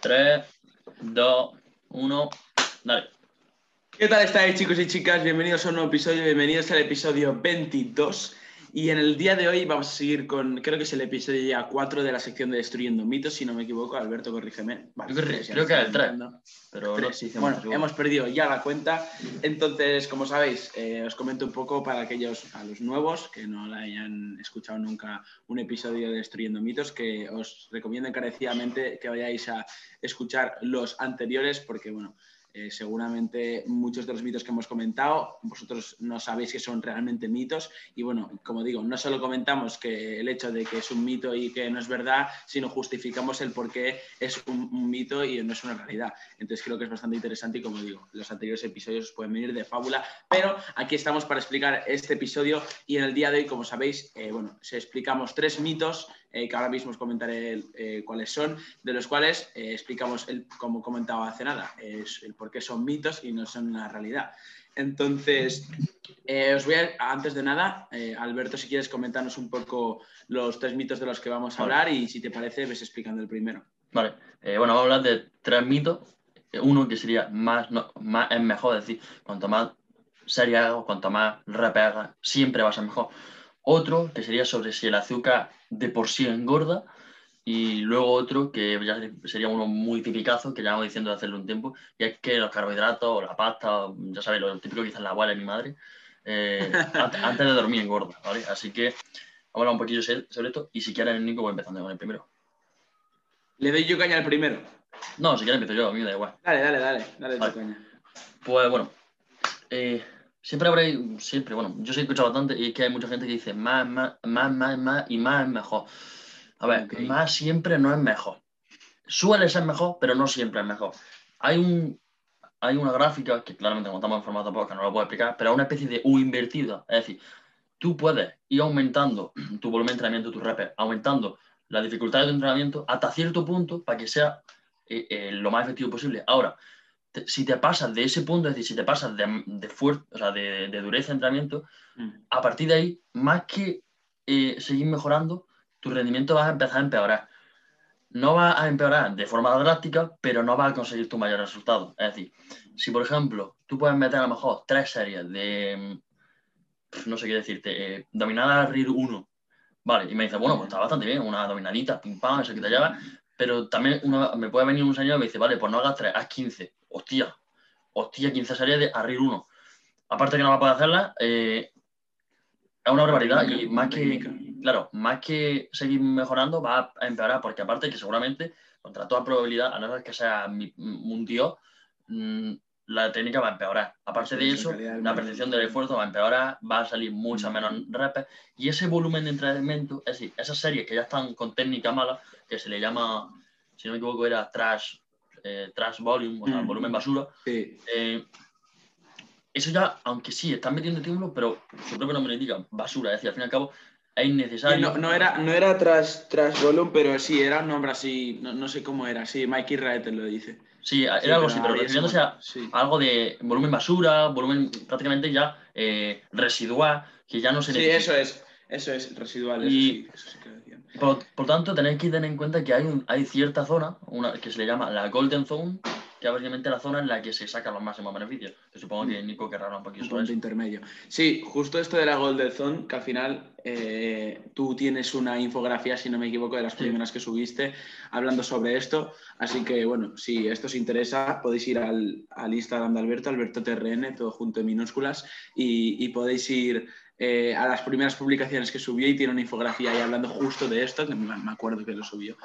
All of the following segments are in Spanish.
3, 2, 1, dale. ¿Qué tal estáis chicos y chicas? Bienvenidos a un nuevo episodio, bienvenidos al episodio 22. Y en el día de hoy vamos a seguir con, creo que es el episodio ya 4 de la sección de Destruyendo Mitos, si no me equivoco. Alberto, corrígeme. Vale, creo, que, creo que era el 3. Pero tres, no, bueno, hemos perdido ya la cuenta. Entonces, como sabéis, eh, os comento un poco para aquellos, a los nuevos, que no la hayan escuchado nunca un episodio de Destruyendo Mitos, que os recomiendo encarecidamente que vayáis a escuchar los anteriores, porque, bueno, eh, seguramente muchos de los mitos que hemos comentado, vosotros no sabéis que son realmente mitos. Y bueno, como digo, no solo comentamos que el hecho de que es un mito y que no es verdad, sino justificamos el por qué es un, mito y no es una realidad. Entonces creo que es bastante interesante y como digo, los anteriores episodios pueden venir de fábula, pero aquí estamos para explicar este episodio y en el día de hoy, como sabéis, eh, bueno, se explicamos tres mitos eh, que ahora mismo os comentaré eh, cuáles son, de los cuales eh, explicamos, el, como comentaba hace nada, es el por qué son mitos y no son una realidad. Entonces, os voy a, antes de nada, Alberto, si quieres comentarnos un poco los tres mitos de los que vamos a hablar y si te parece, ves explicando el primero. Vale, bueno, vamos a hablar de tres mitos. Uno que sería más, más es mejor, es decir, cuanto más seria cuanto más repega, siempre va a ser mejor. Otro que sería sobre si el azúcar de por sí engorda. Y luego otro que ya sería uno muy tipicazo, que ya vamos diciendo de hacerlo un tiempo, y es que los carbohidratos o la pasta, ya sabéis, lo típico dicen la abuela y mi madre, eh, antes de dormir engorda, ¿vale? Así que vamos a hablar un poquillo sobre esto, y si quieres, Nico, voy empezando con el primero. ¿Le doy yo caña al primero? No, si quieres empiezo yo, a mí me da igual. Dale, dale, dale, dale caña. Pues bueno, eh, Siempre habrá, siempre, bueno, yo sí he escuchado bastante y es que hay mucha gente que dice más, más, más, más, más y más es mejor. A ver, más siempre no es mejor. Suele ser mejor, pero no siempre es mejor. Hay, un, hay una gráfica que claramente como estamos en formato podcast no lo puedo explicar, pero es una especie de U invertida. Es decir, tú puedes ir aumentando tu volumen de entrenamiento, tu rep, aumentando la dificultad de tu entrenamiento hasta cierto punto para que sea eh, eh, lo más efectivo posible. Ahora, si te pasas de ese punto, es decir, si te pasas de, de fuerza, o sea, de, dureza de entrenamiento, mm. a partir de ahí, más que eh, seguir mejorando, tu rendimiento va a empezar a empeorar. No va a empeorar de forma drástica, pero no va a conseguir tu mayor resultado. Es decir, si por ejemplo tú puedes meter a lo mejor tres series de, no sé qué decirte, eh, dominada RIR 1, vale, y me dice, bueno, pues está bastante bien, una dominadita, pim pam, eso que te lleva, pero también me puede venir un señor y me dice, vale, pues no hagas 3, haz 15. Hostia, hostia, 15 series de arriba 1. Aparte que no va a poder hacerla, eh, es una barbaridad y más que, claro, más que seguir mejorando va a empeorar, porque aparte que seguramente, contra toda probabilidad, a no ser que sea un dios, mm, la técnica va a empeorar. Aparte de eso, la percepción del esfuerzo va a empeorar, va a salir mucha menos reps y ese volumen de entrenamiento, es decir, esas series que ya están con técnica mala, que se le llama, si no me equivoco, era trash, eh, trash volume, o sea, volumen basura. Eh, eso ya, aunque sí, están metiendo estímulo, pero su propio nombre indica basura, es decir, al fin y al cabo es innecesario. No, no, era, no era trash, trash volume, pero sí, era un nombre así, no, sé cómo era, sí, Mikey Raeter lo dice. Sí, era algo así, pero refiriéndose a algo de volumen basura, volumen prácticamente ya eh, residual, que ya no se necesita. Sí, eso es, eso es, residual, y, eso sí, por, por, tanto, tenéis que tener en cuenta que hay, un, hay cierta zona una, que se le llama la Golden Zone, que es básicamente la zona en la que se sacan los máximos beneficios. Que supongo que Nico querrá hablar un poquito sobre eso. intermedio. Sí, justo esto de la Golden Zone, que al final eh, tú tienes una infografía, si no me equivoco, de las primeras que subiste, hablando sobre esto. Así que, bueno, si esto os interesa, podéis ir al, al Instagram de Alberto, Alberto TRN, todo junto en minúsculas, y, y podéis ir eh, a las primeras publicaciones que subió y tiene una infografía ahí hablando justo de esto, que me acuerdo que lo subió.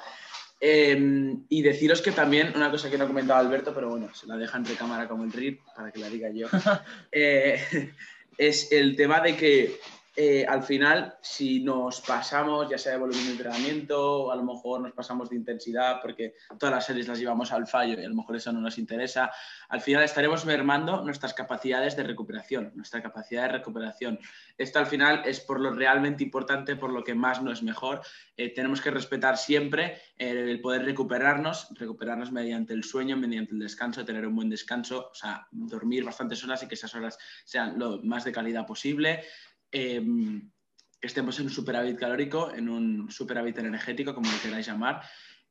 Em, y deciros que también, una cosa que no ha comentado Alberto, pero bueno, se la deja entre cámara como el RIP, para que la diga yo, eh, es el tema de que eh, al final, si nos pasamos, ya sea de volumen de entrenamiento, a lo mejor nos pasamos de intensidad, porque todas las series las llevamos al fallo y a lo mejor eso no nos interesa, al final estaremos mermando nuestras capacidades de recuperación, nuestra capacidad de recuperación. Esto al final es por lo realmente importante, por lo que más no es mejor. Eh, tenemos que respetar siempre el poder recuperarnos, recuperarnos mediante el sueño, mediante el descanso, tener un buen descanso, o sea, dormir bastantes horas y que esas horas sean lo más de calidad posible Em, estemos en un superávit calórico, en un superávit energético, como lo queráis llamar.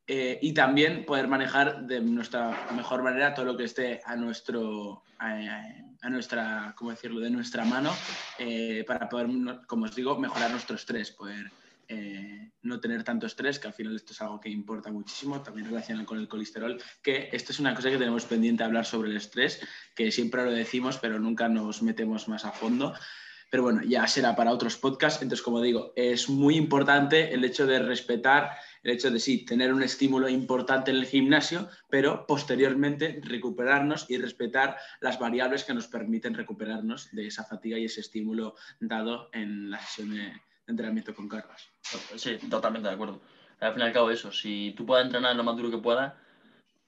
eh, y también poder manejar de nuestra mejor manera todo lo que esté a nuestro, a, nuestra, ¿cómo decirlo?, de nuestra mano eh, para poder, como os digo, mejorar nuestro estrés, poder eh, no tener tanto estrés, que al final esto es algo que importa muchísimo, también relacionado con el colesterol, que esto es una cosa que tenemos pendiente hablar sobre el estrés, que siempre lo decimos, pero nunca nos metemos más a fondo. Pero bueno, ya será para otros podcasts. Entonces, como digo, es muy importante el hecho de respetar, el hecho de sí, tener un estímulo importante en el gimnasio, pero posteriormente recuperarnos y respetar las variables que nos permiten recuperarnos de esa fatiga y ese estímulo dado en la sesión de entrenamiento con cargas. Sí, totalmente de acuerdo. Al fin y al cabo, eso, si tú puedes entrenar lo más duro que puedas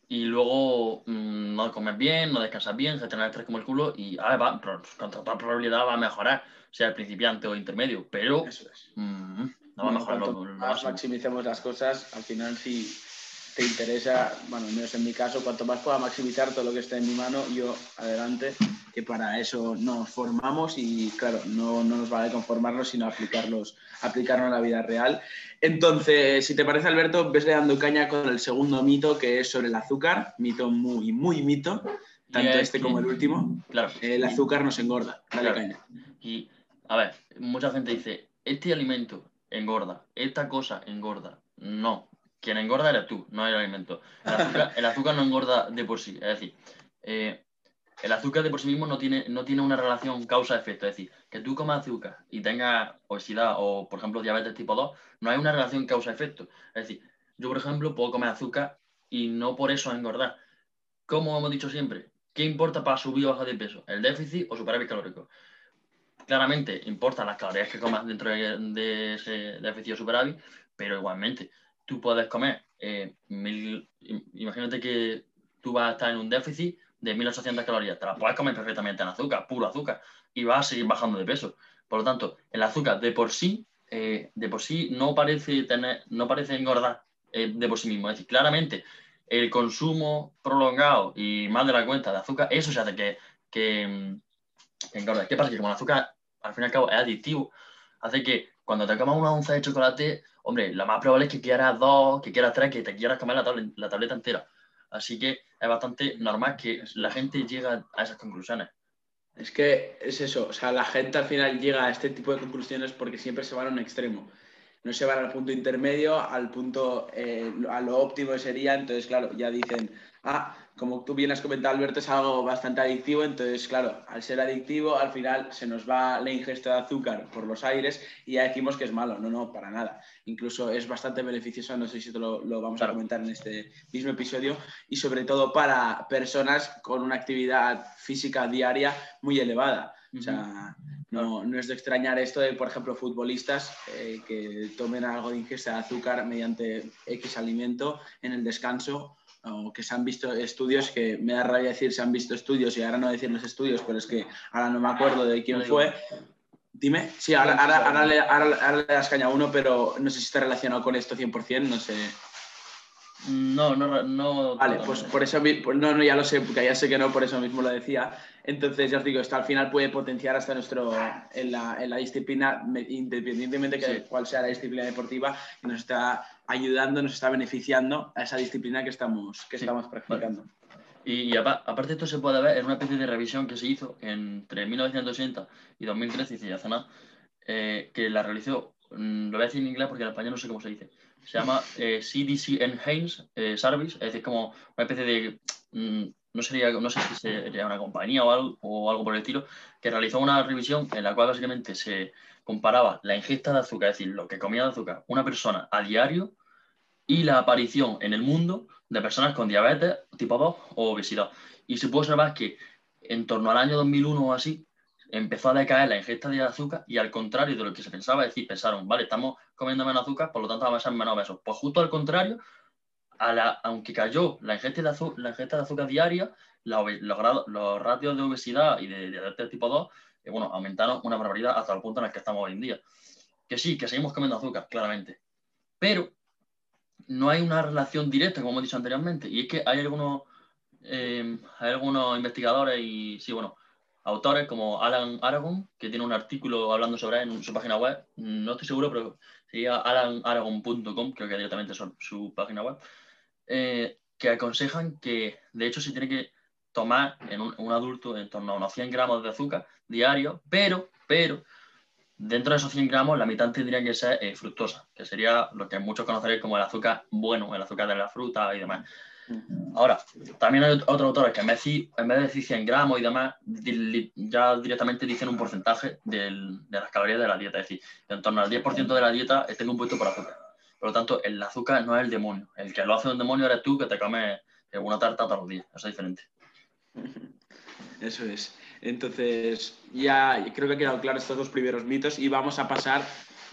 y luego mm, no comes bien, no descansas bien, gestionar el estrés como el culo y ah, va, con toda probabilidad va a mejorar sea principiante o intermedio, pero mm, no va a mejorar lo, más maximicemos las cosas, al final si te interesa, bueno, menos en mi caso, cuanto más pueda maximizar todo lo que esté en mi mano, yo adelante, que para eso nos formamos y claro, no, no nos vale conformarnos, sino aplicarlos, aplicarnos a la vida real. Entonces, si te parece, Alberto, ves dando caña con el segundo mito, que es sobre el azúcar, mito muy, muy mito, tanto este como el último. Claro. El azúcar nos engorda. Dale caña. Y a ver, mucha gente dice, este alimento engorda, esta cosa engorda. No, quien engorda eres tú, no el alimento. El azúcar, no engorda de por sí. Es decir, eh, el azúcar de por sí mismo no tiene, no tiene una relación causa-efecto. Es decir, que tú comas azúcar y tengas obesidad o, por ejemplo, diabetes tipo 2, no hay una relación causa-efecto. Es decir, yo, por ejemplo, puedo comer azúcar y no por eso engordar. Como hemos dicho siempre, ¿qué importa para subir o bajar de peso? ¿El déficit o superávit calórico? claramente importan las calorías que comas dentro de, ese déficit superávit, pero igualmente tú puedes comer, eh, imagínate que tú vas a estar en un déficit de 1800 calorías, te las puedes comer perfectamente en azúcar, puro azúcar, y vas a seguir bajando de peso. Por lo tanto, el azúcar de por sí, eh, de por sí no parece, tener, no parece engordar eh, de por sí mismo. Es decir, claramente el consumo prolongado y más de la cuenta de azúcar, eso se hace que, que, engorda. ¿Qué pasa? Que como el azúcar al fin y al cabo es adictivo, hace que cuando te comas una onza de chocolate, hombre, lo más probable es que quieras dos, que quieras tres, que te quieras comer la, tableta entera. Así que es bastante normal que la gente llegue a esas conclusiones. Es que es eso, o sea, la gente al final llega a este tipo de conclusiones porque siempre se van a un extremo. No se van al punto intermedio, al punto, eh, a lo óptimo sería, entonces, claro, ya dicen, ah, como tú bien has comentado, Alberto, es algo bastante adictivo, entonces, claro, al ser adictivo, al final se nos va la ingesta de azúcar por los aires y ya decimos que es malo. No, no, para nada. Incluso es bastante beneficioso, no sé si te lo, vamos a comentar en este mismo episodio, y sobre todo para personas con una actividad física diaria muy elevada. O sea, no, no, es de extrañar esto de, por ejemplo, futbolistas eh, que tomen algo de ingesta de azúcar mediante X alimento en el descanso o que se han visto estudios, que me da rabia decir se han visto estudios y ahora no decir los estudios, pero es que ahora no me acuerdo de quién fue. Dime, sí, ahora, ahora, le, ahora, das caña a uno, pero no sé si está relacionado con esto 100%, no sé. No, no, no. Vale, pues por eso, no, no, ya lo sé, porque ya sé que no, por eso mismo lo decía. Entonces, ya os digo, esto al final puede potenciar hasta nuestro, en la, en la disciplina, independientemente de cuál sea la disciplina deportiva, que nos está ayudando, nos está beneficiando a esa disciplina que estamos, que estamos practicando. Y, aparte esto se puede ver en una especie de revisión que se hizo entre 1980 y 2013, y hace nada, eh, que la realizó, mm, lo voy a decir en inglés porque en español no sé cómo se dice, se llama CDC eh, Enhanced eh, Service, es decir, como una especie de... Mm, no, sería, no sé si sería una compañía o algo, o algo por el estilo, que realizó una revisión en la cual básicamente se comparaba la ingesta de azúcar, es decir, lo que comía de azúcar una persona a diario y la aparición en el mundo de personas con diabetes tipo 2 o obesidad. Y se puede observar que en torno al año 2001 o así, empezó a decaer la ingesta de azúcar y al contrario de lo que se pensaba, es decir, pensaron, vale, estamos comiendo menos azúcar, por lo tanto vamos a ser menos obesos. Pues justo al contrario, aunque cayó la ingesta de, azúcar, la ingesta de azúcar diaria, los, ratios de obesidad y de diabetes tipo 2 eh, bueno, aumentaron una barbaridad hasta el punto en el que estamos hoy en día. Que sí, que seguimos comiendo azúcar, claramente. Pero no hay una relación directa, como he dicho anteriormente. Y es que hay algunos, eh, hay algunos investigadores y, sí, bueno, autores como Alan Aragon, que tiene un artículo hablando sobre él en su página web. No estoy seguro, pero sería alanaragon.com, creo que directamente es su página web eh, que aconsejan que, de hecho, se tiene que tomar en un, adulto en torno a unos 100 gramos de azúcar diario, pero, pero, dentro de esos 100 gramos, la mitad tendría que ser eh, fructosa, que sería lo que muchos conoceréis como el azúcar bueno, el azúcar de la fruta y demás. Ahora, también hay otros autores que en vez, de, decir 100 gramos y demás, ya directamente dicen un porcentaje de las calorías de la dieta. Es decir, en torno al 10% de la dieta está compuesto por azúcar. Por lo tanto, el azúcar no es el demonio. El que lo hace un demonio eres tú que te comes una tarta todos los días. Eso es diferente. Eso es. Entonces, ya creo que han quedado claros estos dos primeros mitos y vamos a pasar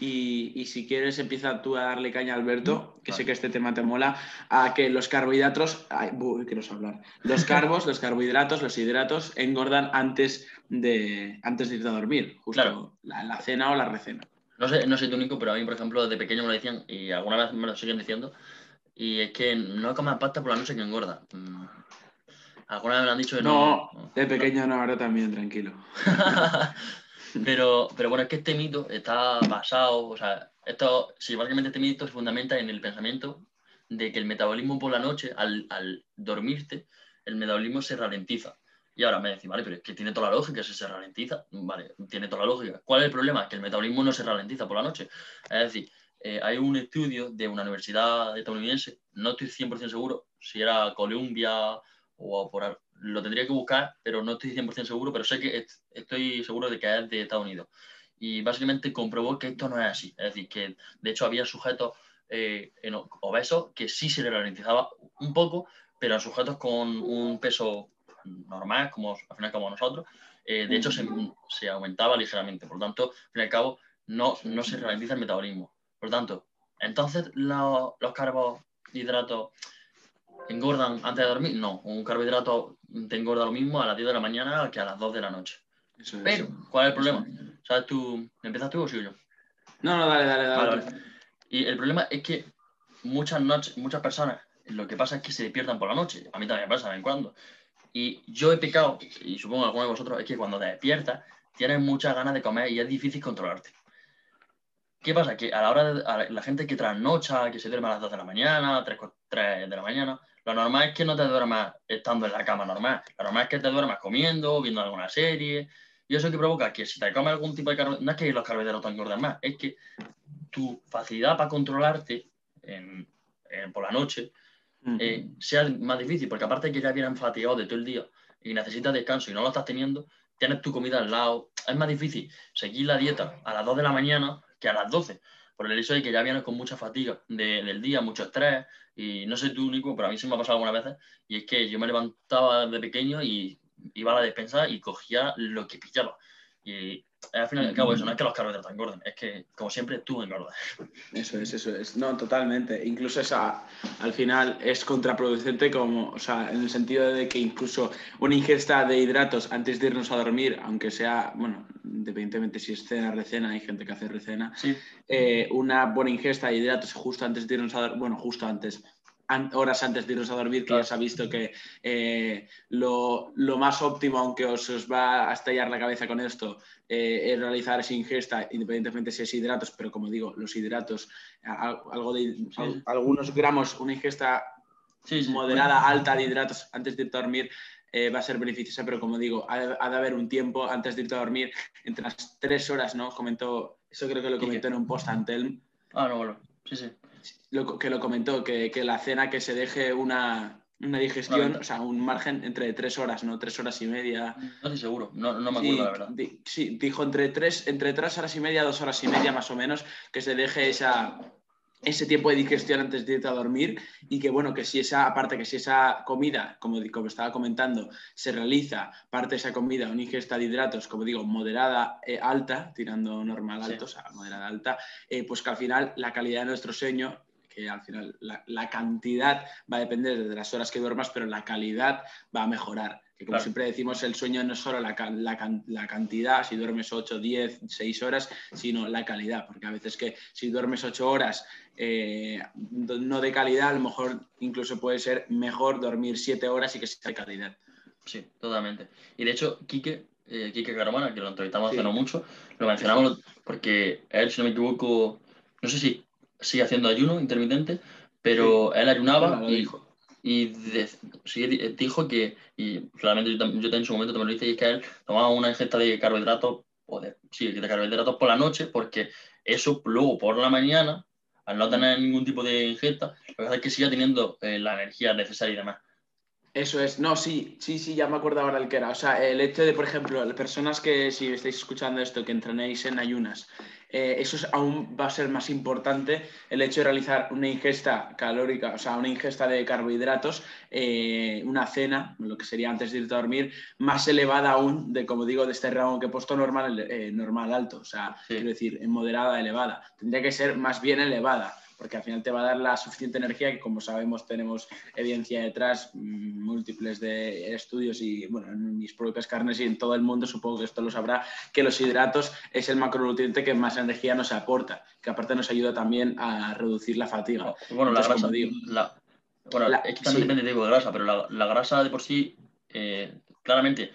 y, si quieres, empieza tú a darle caña, Alberto, que sé que este tema te mola, a que los carbohidratos, ay, quiero hablar, los carbos, los carbohidratos, los hidratos engordan antes de, antes de irte a dormir, justo la, cena o la recena. No sé, no soy tu único, pero a mí, por ejemplo, de pequeño me lo decían y alguna vez me lo siguen diciendo, y es que no comas pasta por la noche que engorda. Mm. Alguna vez me lo han dicho que no. No, de pequeño no, ahora también, tranquilo. Pero, pero bueno, es que este mito está basado, o sea, esto, sí, básicamente este mito se fundamenta en el pensamiento de que el metabolismo por la noche, al, al dormirte, el metabolismo se ralentiza. Y ahora me decís, vale, pero es que tiene toda la lógica si se ralentiza. Vale, tiene toda la lógica. ¿Cuál es el problema? Que el metabolismo no se ralentiza por la noche. Es decir, eh, hay un estudio de una universidad estadounidense, no estoy 100% seguro si era Columbia o por, lo tendría que buscar, pero no estoy 100% seguro, pero sé que estoy seguro de que es de Estados Unidos. Y básicamente comprobó que esto no es así. Es decir, que de hecho había sujetos eh, obesos que sí se le ralentizaba un poco, pero a sujetos con un peso normal, como al final como nosotros, eh, de hecho se, aumentaba ligeramente. Por lo tanto, al fin y al cabo, no, no se ralentiza el metabolismo. Por lo tanto, entonces los carbohidratos engordan antes de dormir. No, un carbohidrato te engorda lo mismo a las 10 de la mañana que a las 2 de la noche. Pero, ¿cuál es el problema? ¿Sabes tú? ¿Empiezas tú o sigo yo? No, no, dale, dale, dale. Y el problema es que muchas noches, muchas personas, lo que pasa es que se despiertan por la noche. A mí también me pasa de vez en cuando. Y yo he pecado, y supongo que alguno de vosotros, es que cuando te despiertas tienes muchas ganas de comer y es difícil controlarte. ¿Qué pasa? Que a la hora de la gente que trasnocha, que se duerme a las 2 de la mañana, 3, 3 de la mañana, lo normal es que no te duermas estando en la cama normal. Lo normal es que te duermas comiendo, viendo alguna serie. Y eso que provoca que si te comes algún tipo de carbohidratos, no es que los carbohidratos te engorden más, es que tu facilidad para controlarte por la noche eh, sea más difícil, porque aparte de que ya vienes fatigado de todo el día y necesitas descanso y no lo estás teniendo, tienes tu comida al lado, es más difícil seguir la dieta a las 2 de la mañana que a las 12 por el hecho de que ya vienes con mucha fatiga del día, mucho estrés, y no sé tú, Nico, pero a mí se me ha pasado algunas veces, y es que yo me levantaba de pequeño y iba a la despensa y cogía lo que pillaba. Al final y al cabo eso, no es que los carbohidratos engorden, es que como siempre tú engordas. Eso es, eso es. No, totalmente. Incluso esa, al final es contraproducente como, o sea, en el sentido de que incluso una ingesta de hidratos antes de irnos a dormir, aunque sea, bueno, independientemente si es cena, recena, hay gente que hace recena, eh, una buena ingesta de hidratos justo antes de irnos a dormir, bueno, justo antes, horas antes de irnos a dormir, que ya se ha visto que eh, lo, más óptimo, aunque os, va a estallar la cabeza con esto, eh, es realizar esa ingesta, independientemente si es hidratos, pero como digo, los hidratos, algo de, algunos gramos, una ingesta moderada, alta de hidratos antes de dormir, eh, va a ser beneficiosa, pero como digo, ha, de haber un tiempo antes de irte a dormir, entre las tres horas, ¿no? Comentó, eso creo que lo comentó en un post Antelm. Ah, no, bueno, sí, sí que lo comentó, que, la cena que se deje una, digestión, o sea, un margen entre tres horas, ¿no? Tres horas y media. No estoy seguro, no, me acuerdo la verdad. sí, dijo entre tres, entre tres horas y media, dos horas y media más o menos, que se deje esa, ese tiempo de digestión antes de irte a dormir y que bueno, que si esa, aparte que si esa comida, como, como estaba comentando, se realiza parte de esa comida, una ingesta de hidratos, como digo, moderada, eh, alta, tirando normal alto, o sea, moderada alta, eh, pues que al final la calidad de nuestro sueño que al final la, cantidad va a depender de las horas que duermas, pero la calidad va a mejorar. Que como siempre decimos, el sueño no es solo la, la, cantidad, si duermes 8, 10, 6 horas, sino la calidad, porque a veces que si duermes 8 horas eh, no de calidad, a lo mejor incluso puede ser mejor dormir 7 horas y que sea de calidad. Sí, totalmente. Y de hecho, Quique, eh, Quique Caromana, que lo entrevistamos hace no mucho, lo mencionamos porque él, si no me equivoco, no sé si sigue haciendo ayuno intermitente, Pero él ayunaba y, y dijo que, y claramente yo, yo, en su momento también lo hice, y es que él tomaba una ingesta de carbohidratos, o de, sí, de carbohidratos por la noche, porque eso luego por la mañana, al no tener ningún tipo de ingesta, lo que hace es que siga teniendo eh, la energía necesaria y demás. Eso es, no, sí, sí, sí, ya me acuerdo ahora el que era. O sea, el hecho de, por ejemplo, las personas que, si estáis escuchando esto, que entrenéis en ayunas, eh, eso es, aún va a ser más importante el hecho de realizar una ingesta calórica, o sea, una ingesta de carbohidratos, eh, una cena, lo que sería antes de irte a dormir, más elevada aún de, como digo, de este rango que he puesto normal, eh, normal alto, o sea, quiero decir, en moderada, elevada. Tendría que ser más bien elevada porque al final te va a dar la suficiente energía que como sabemos tenemos evidencia detrás, mm, múltiples de estudios y bueno, en mis propias carnes y en todo el mundo supongo que esto lo sabrá, que los hidratos es el macronutriente que más energía nos aporta, que aparte nos ayuda también a reducir la fatiga. Bueno, la grasa, bueno, es que también depende de tipo de grasa, pero la, grasa de por sí, eh, claramente,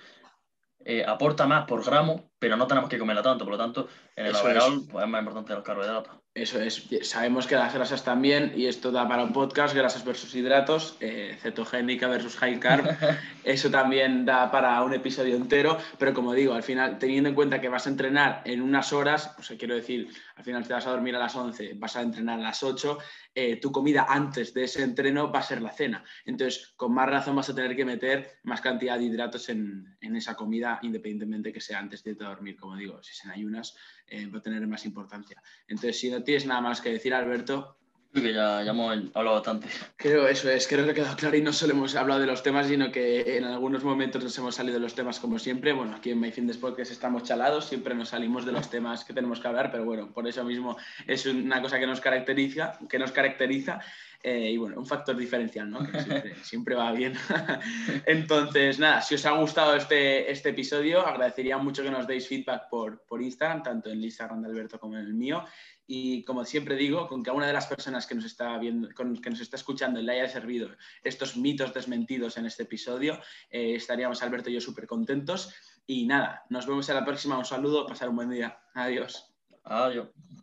eh, aporta más por gramo, pero no tenemos que comerla tanto, por lo tanto, en el overall pues, es más importante los carbohidratos. Eso es, sabemos que las grasas también, y esto da para un podcast, grasas versus hidratos, eh, cetogénica versus high carb, eso también da para un episodio entero, pero como digo, al final, teniendo en cuenta que vas a entrenar en unas horas, o sea, quiero decir, al final te vas a dormir a las 11, vas a entrenar a las 8, eh, tu comida antes de ese entreno va a ser la cena. Entonces, con más razón vas a tener que meter más cantidad de hidratos en, en esa comida, independientemente que sea antes de dormir, como digo, si se en ayunas, eh, va a tener más importancia. Entonces, si no tienes nada más que decir, Alberto. Que ya, ya hemos hablado bastante. Creo eso es, creo que ha quedado claro y no solo hemos hablado de los temas, sino que en algunos momentos nos hemos salido de los temas como siempre. Bueno, aquí en My Fitness Podcast estamos chalados, siempre nos salimos de los temas que tenemos que hablar, pero bueno, por eso mismo es una cosa que nos caracteriza, que nos caracteriza eh, y bueno, un factor diferencial, ¿no? Que siempre, va bien. Entonces, nada, si os ha gustado este, este episodio, agradecería mucho que nos deis feedback por, por Instagram, tanto en el Instagram de Alberto como en el mío. Y como siempre digo, con que a una de las personas que nos está viendo, que nos está escuchando le haya servido estos mitos desmentidos en este episodio, eh, estaríamos Alberto y yo súper contentos. Y nada, nos vemos en la próxima. Un saludo, pasar un buen día. Adiós. Adiós.